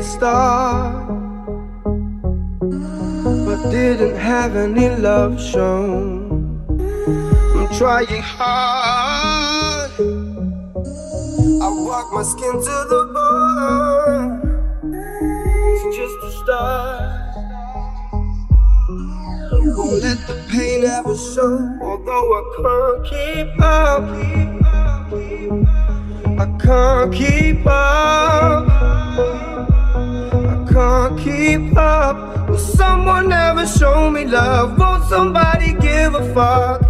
A start, but didn't have any love shown. I'm trying hard. I walk my skin to the bone. It's just a start. Won't let the pain ever show, although I can't keep up. Keep up. I can't keep up. Will someone ever show me love? Won't somebody give a fuck?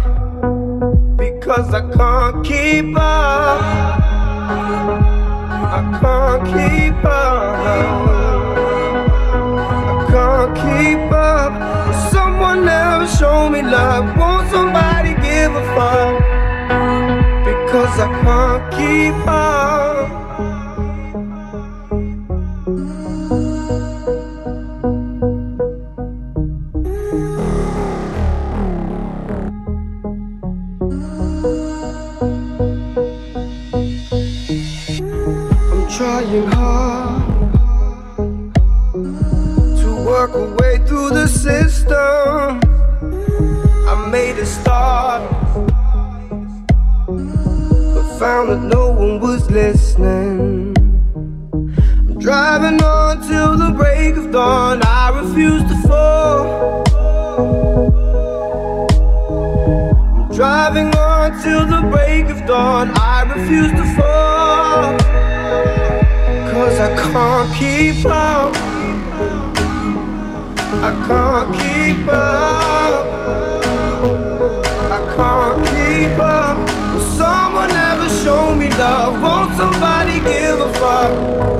Because I can't keep up. I can't keep up. I can't keep up. Will someone ever show me love? Won't somebody give a fuck? Because I can't keep up. Keep up. I can't keep up. I can't keep up. Someone ever show me love? Won't somebody give a fuck?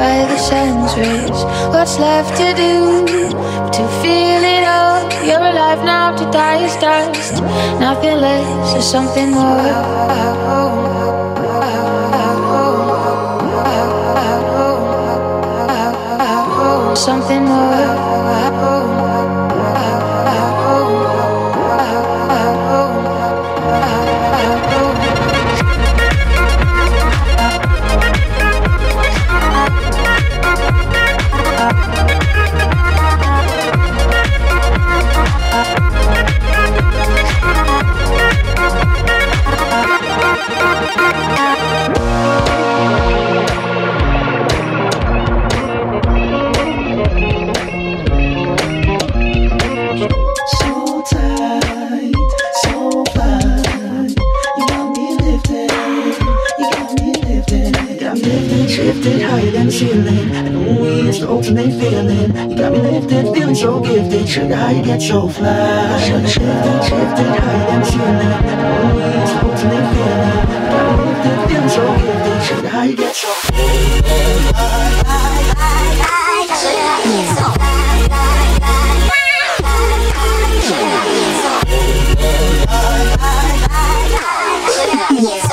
by the sun's rays. What's left to do? To feel it all. You're alive now to die is dust. Nothing less or something more. something more so gifted, should I get so fly? Should shifted, shifted, hide and seeing it Always holding feeling I hope that them so gifted, should I get so Yes.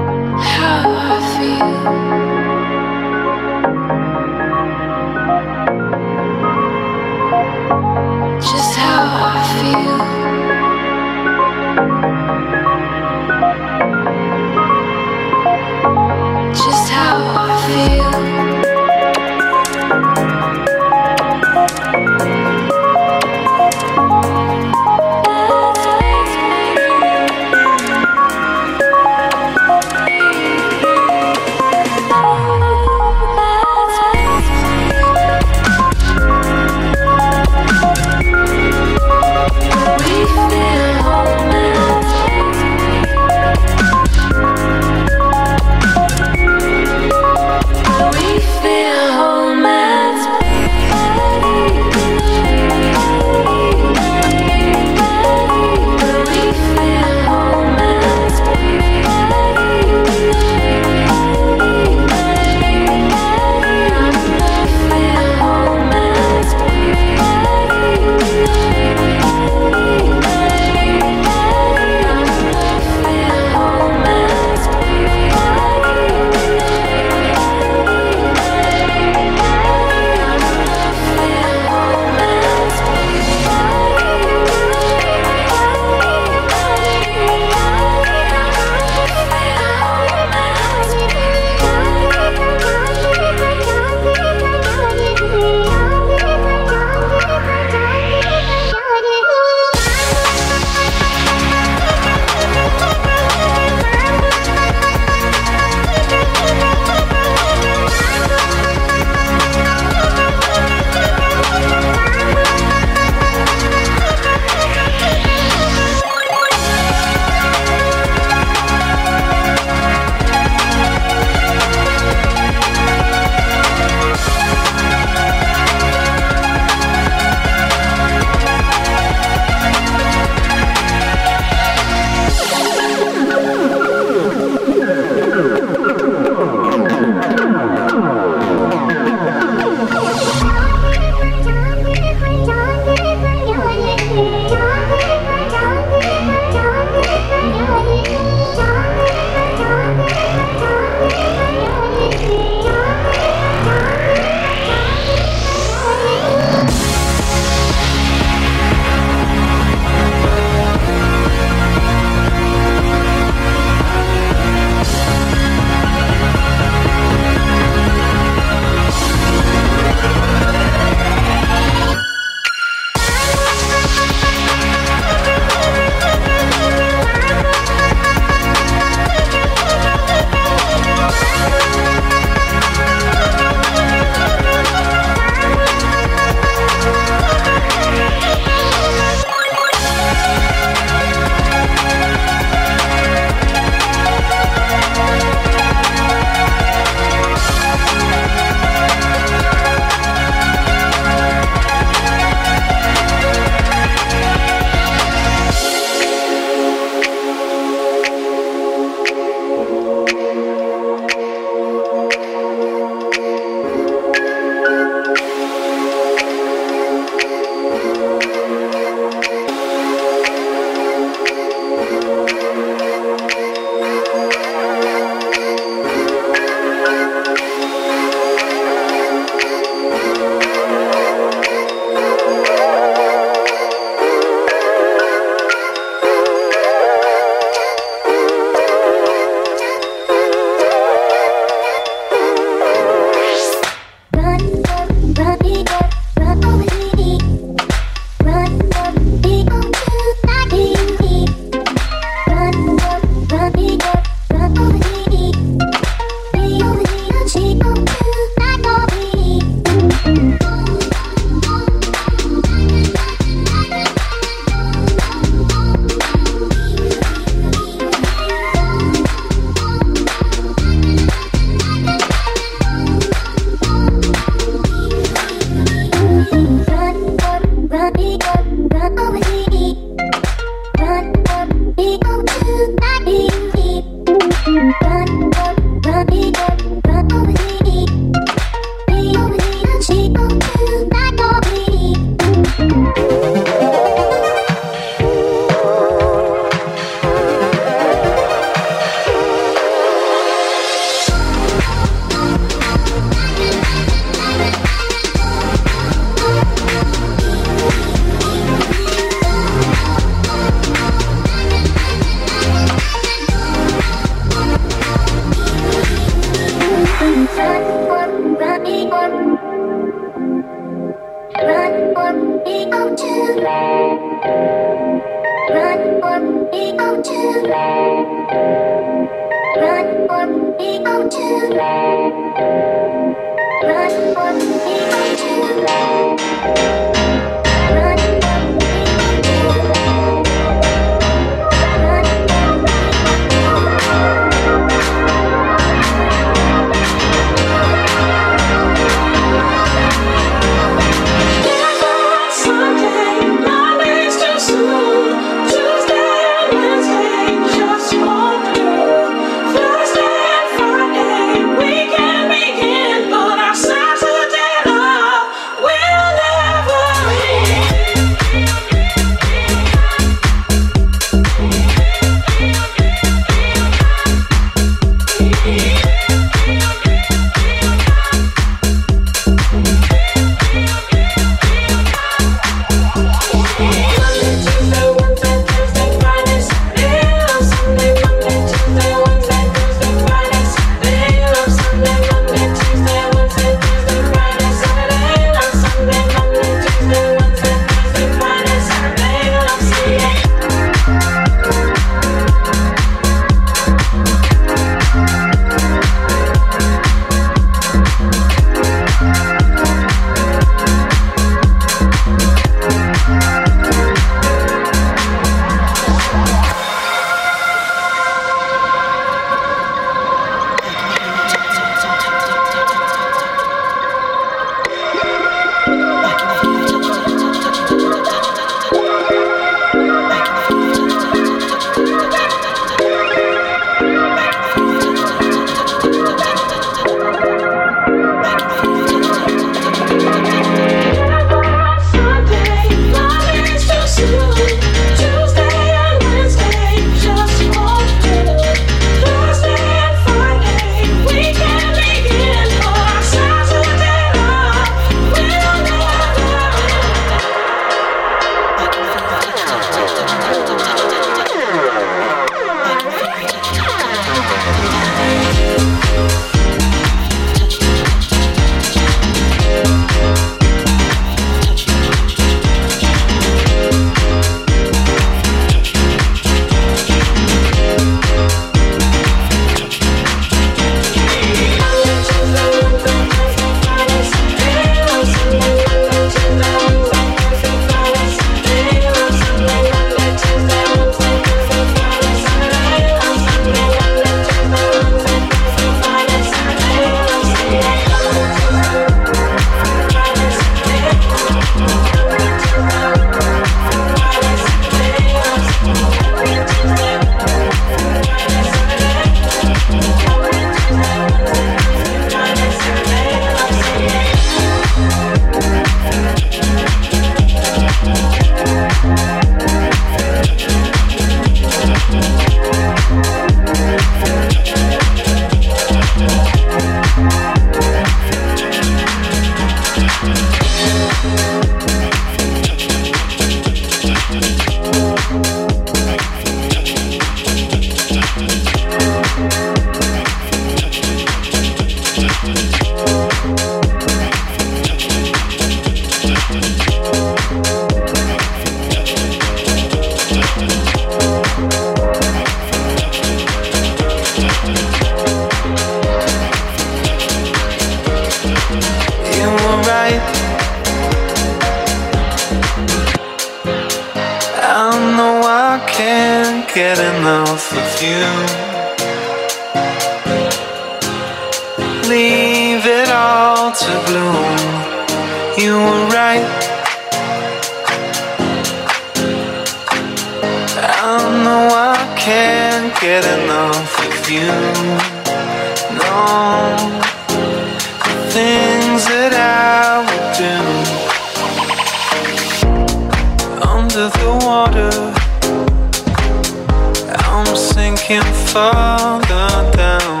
thunder down.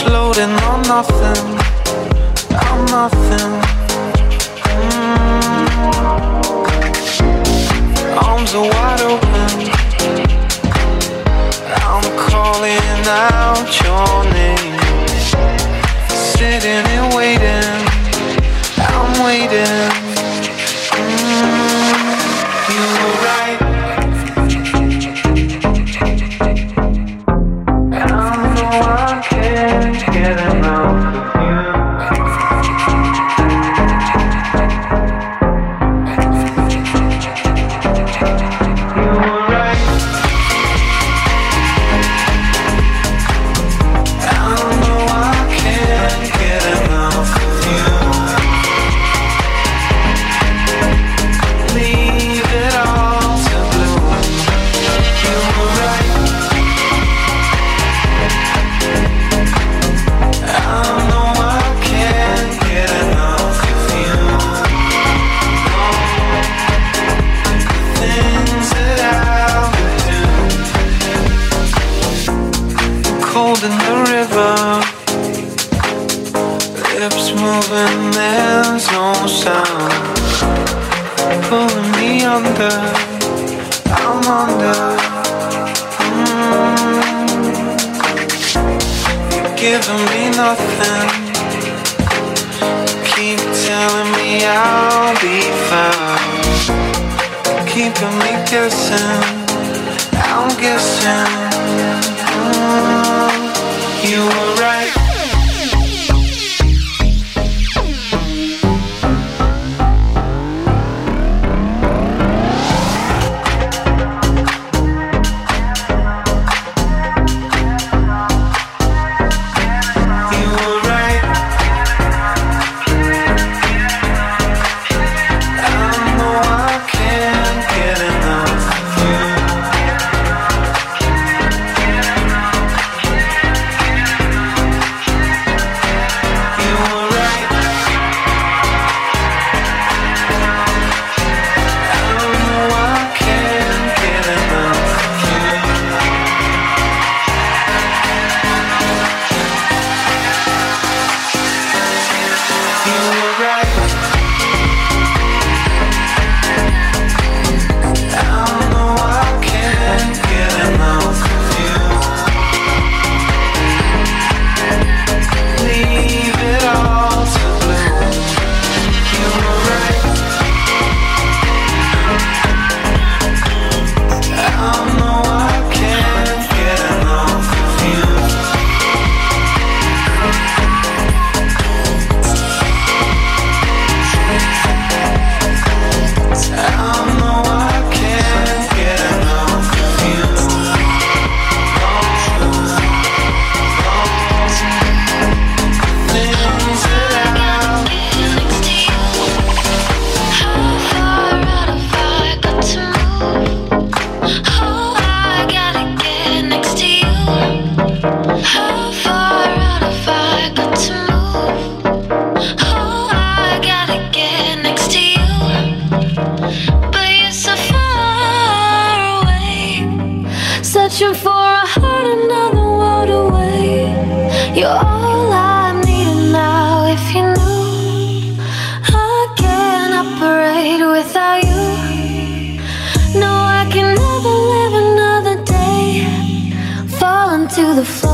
Floating on nothing, I'm nothing. Mm. Arms are wide open. I'm calling out. Keeping me the floor.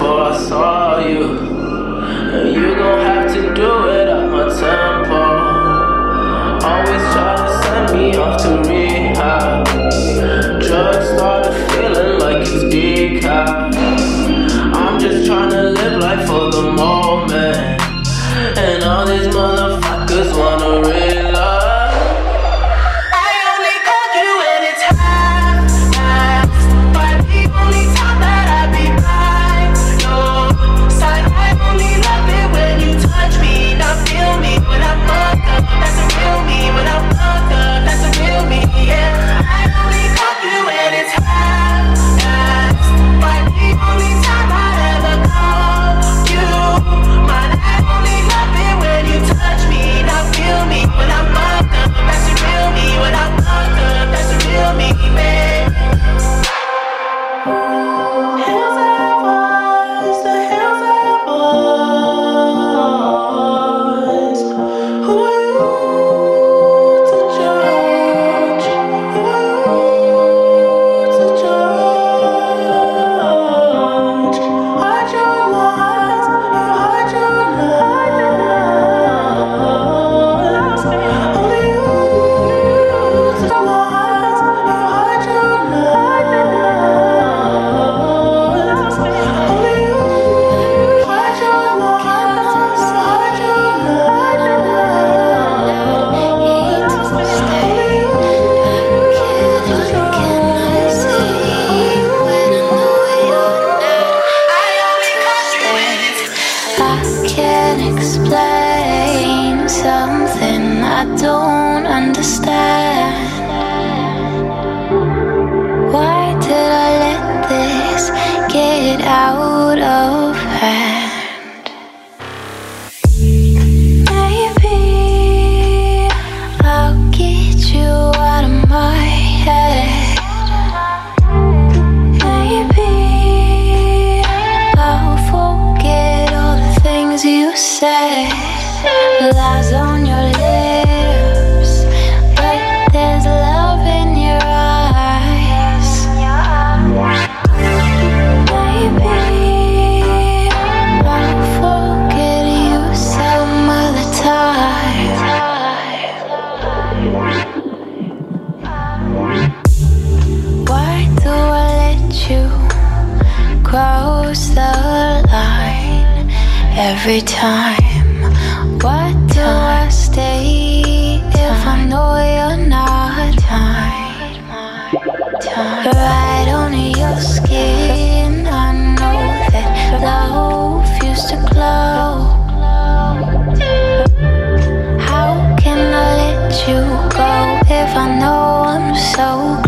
before I saw you. You gon' have get out of hand. Maybe I'll get you out of my head. Maybe I'll forget all the things you said. Like every time. what do I stay if I know you're not mine? Right on your skin, I know that love used to glow. How can I let you go if I know I'm so?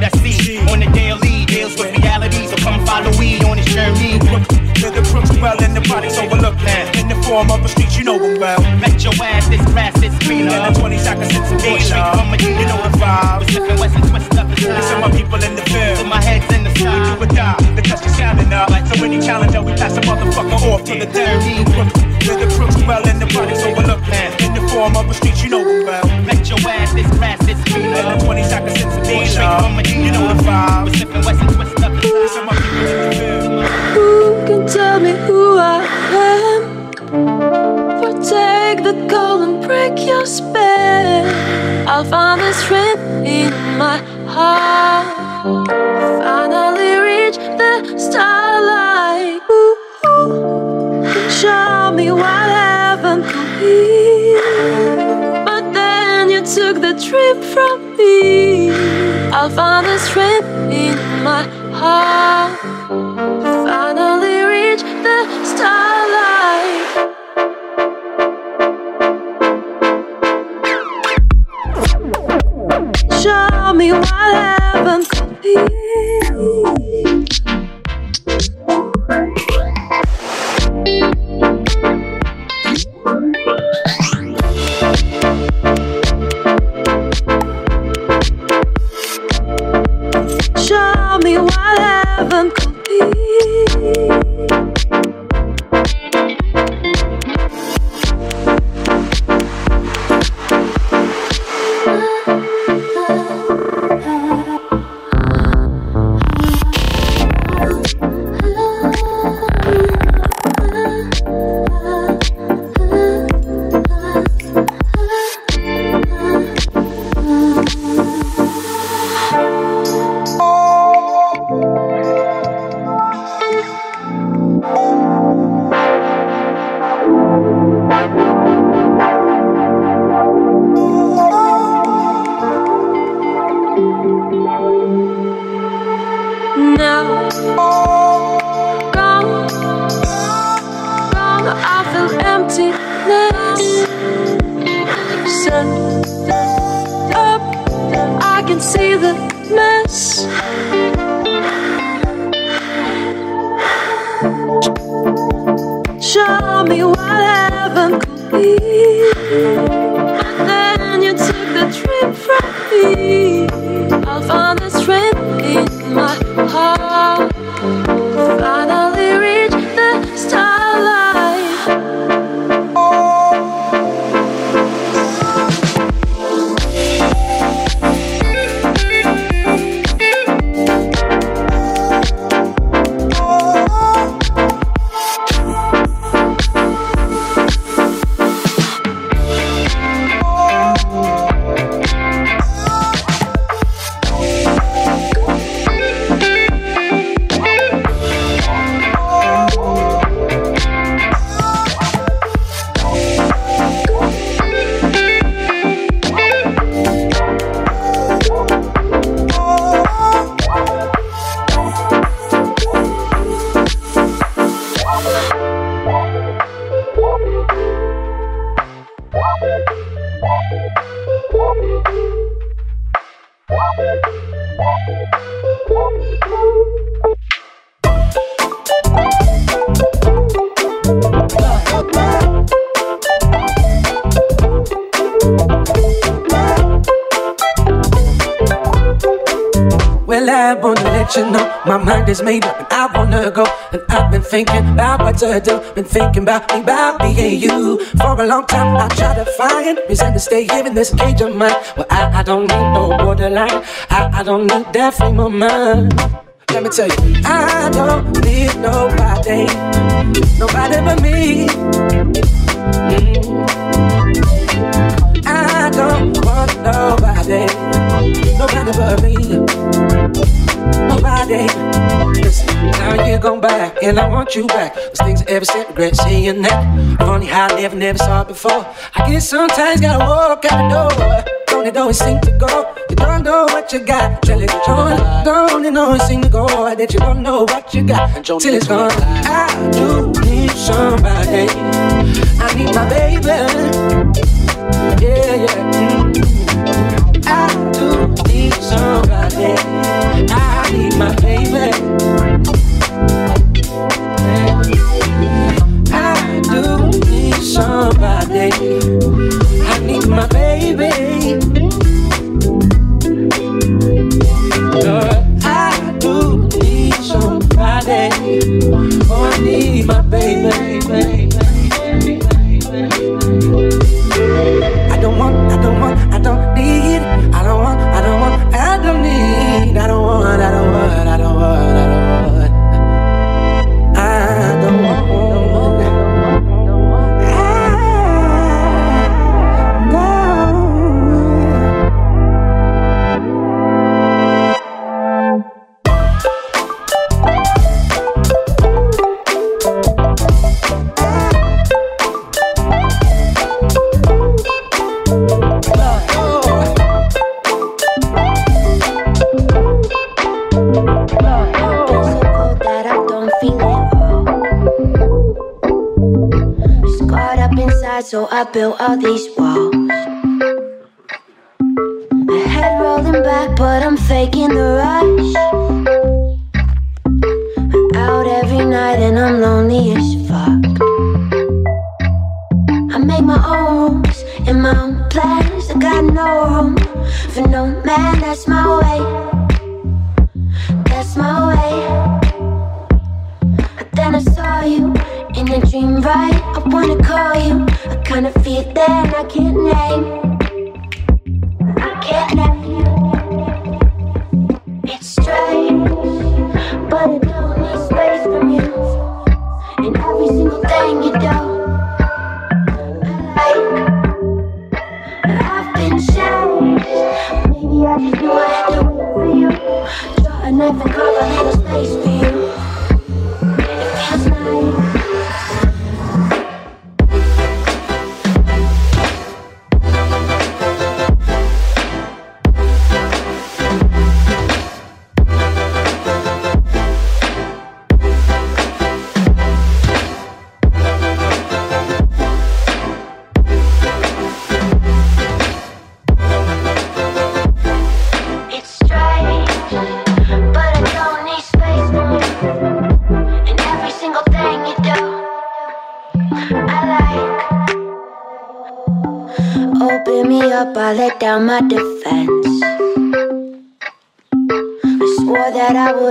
that I see on the daily warm up the streets, you know them well. Bet your ass this grass is greener. In the 20s, I can sit some more, y'all. You know the vibe. We're sipping west and twist up the time. Listen, my people in the field. With my head's in the sky. Do or die. The test is sounding up. So any challenger, we pass a motherfucker off to the dirty. With the crooks well and the products overlooked. In the form of the streets, you know them well. Bet your ass this grass is greener. In the 20s, I can sit some more, y'all. You know the vibe. We're sipping west and twist up the time. Listen, my people in the field. Who can tell me who I am? For take the goal and break your spell. I'll find the strength in my heart. Finally reach the starlight. Ooh, ooh. Show me what heaven could be. But then you took the trip from me. I'll find the strength in my heart. Finally reach the starlight. Me could be. Show is made up and I wanna go. And I've been thinking about what to do. Been thinking about me, about me and you. For a long time, I try to find reason to stay here in this cage of mine. Well, I, I don't need no borderline. I, I don't need that frame of mind. Let me tell you, I don't need nobody, nobody but me. Mm. I don't want nobody, nobody but me. Now you're gone back, and I want you back. Those things I ever said, regret seeing that. Funny how I never, never saw it before. I guess sometimes gotta walk out the door. Don't it always seem to go? You don't know what you got till it's gone. Don't it always seem to go that you don't know what you got till it's gone. I do need somebody. I need my baby. Yeah, yeah. mm. built all these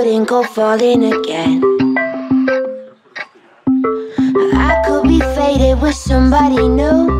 falling, go falling again. I could be faded with somebody new.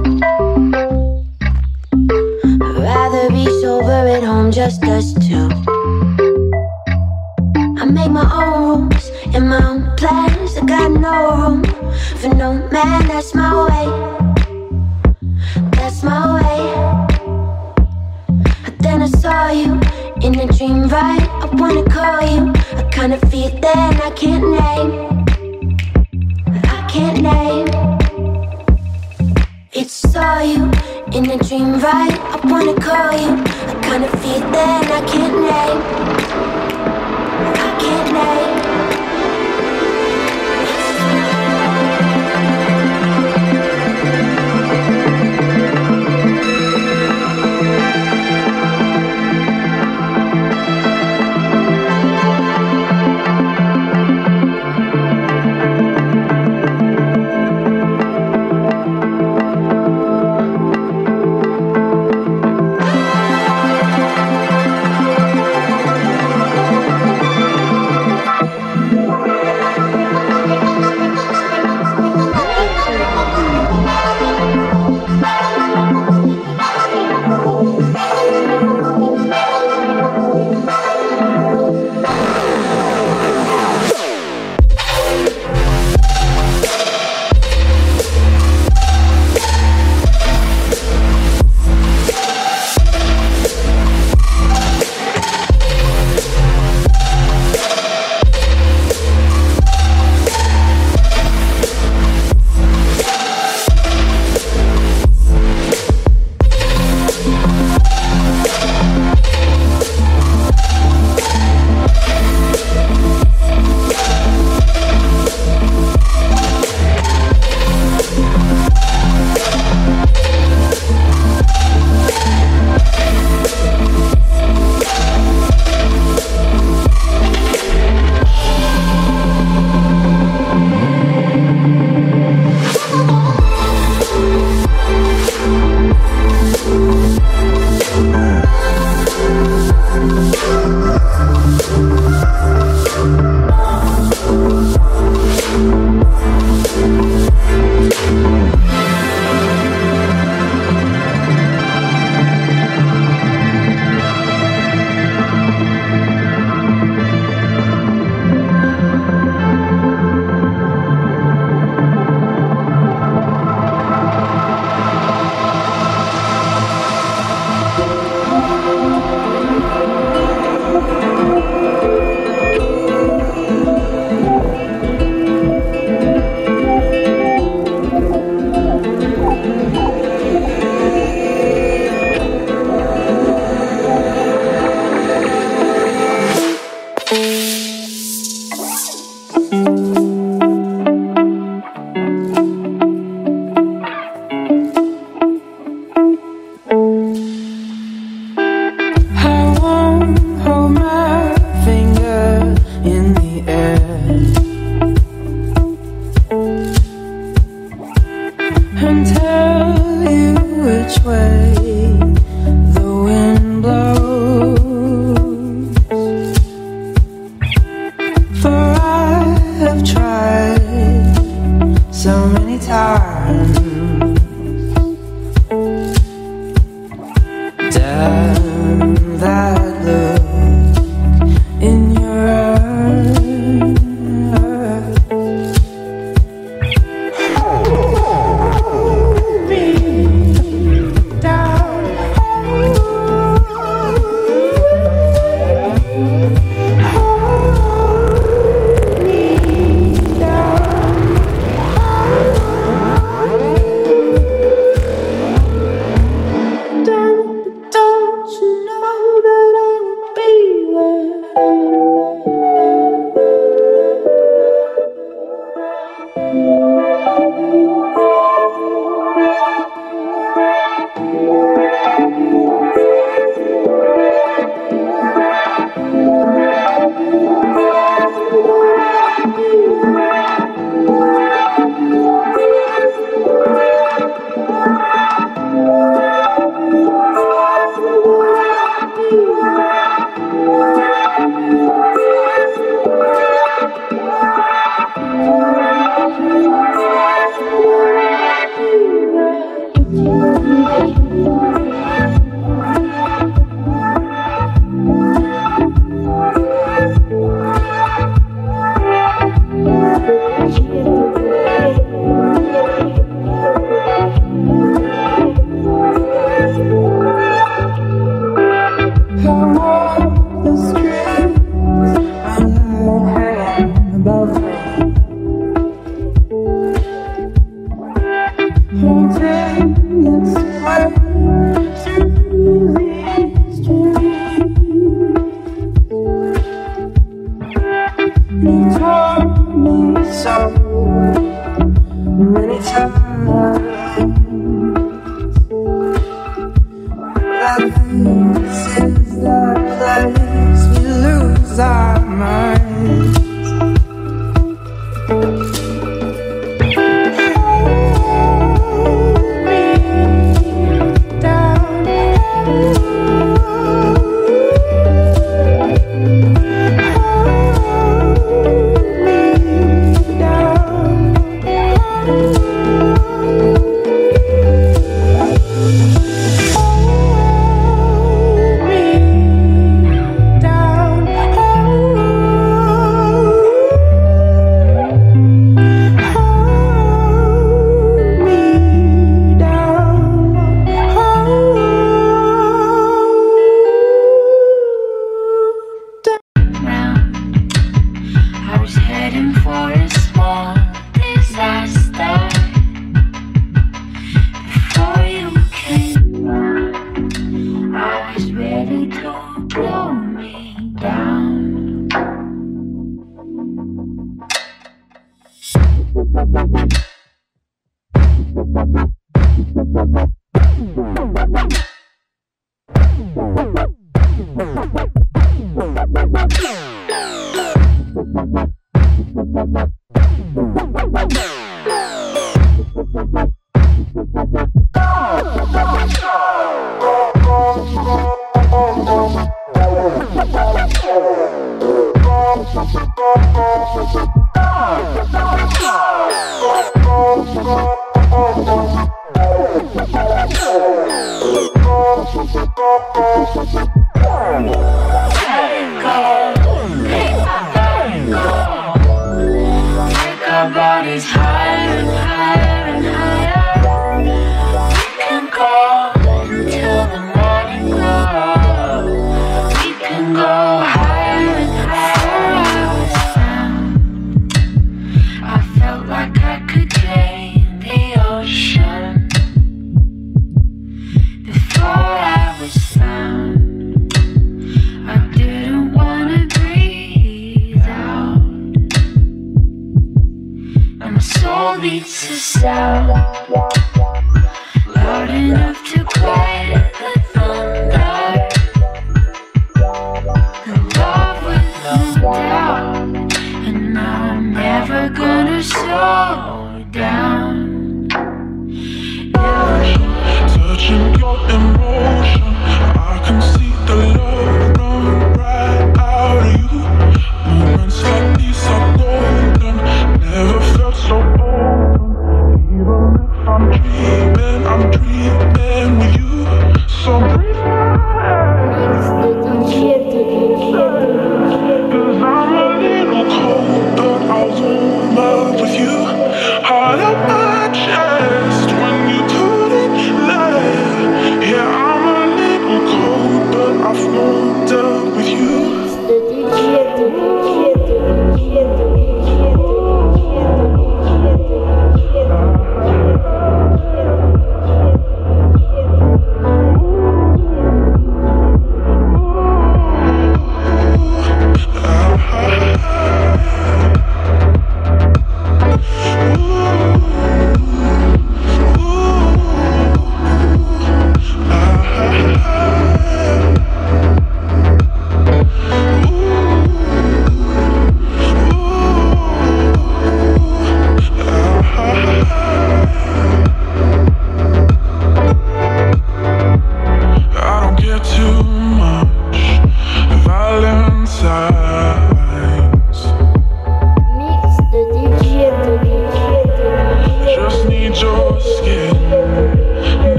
Ah, ah,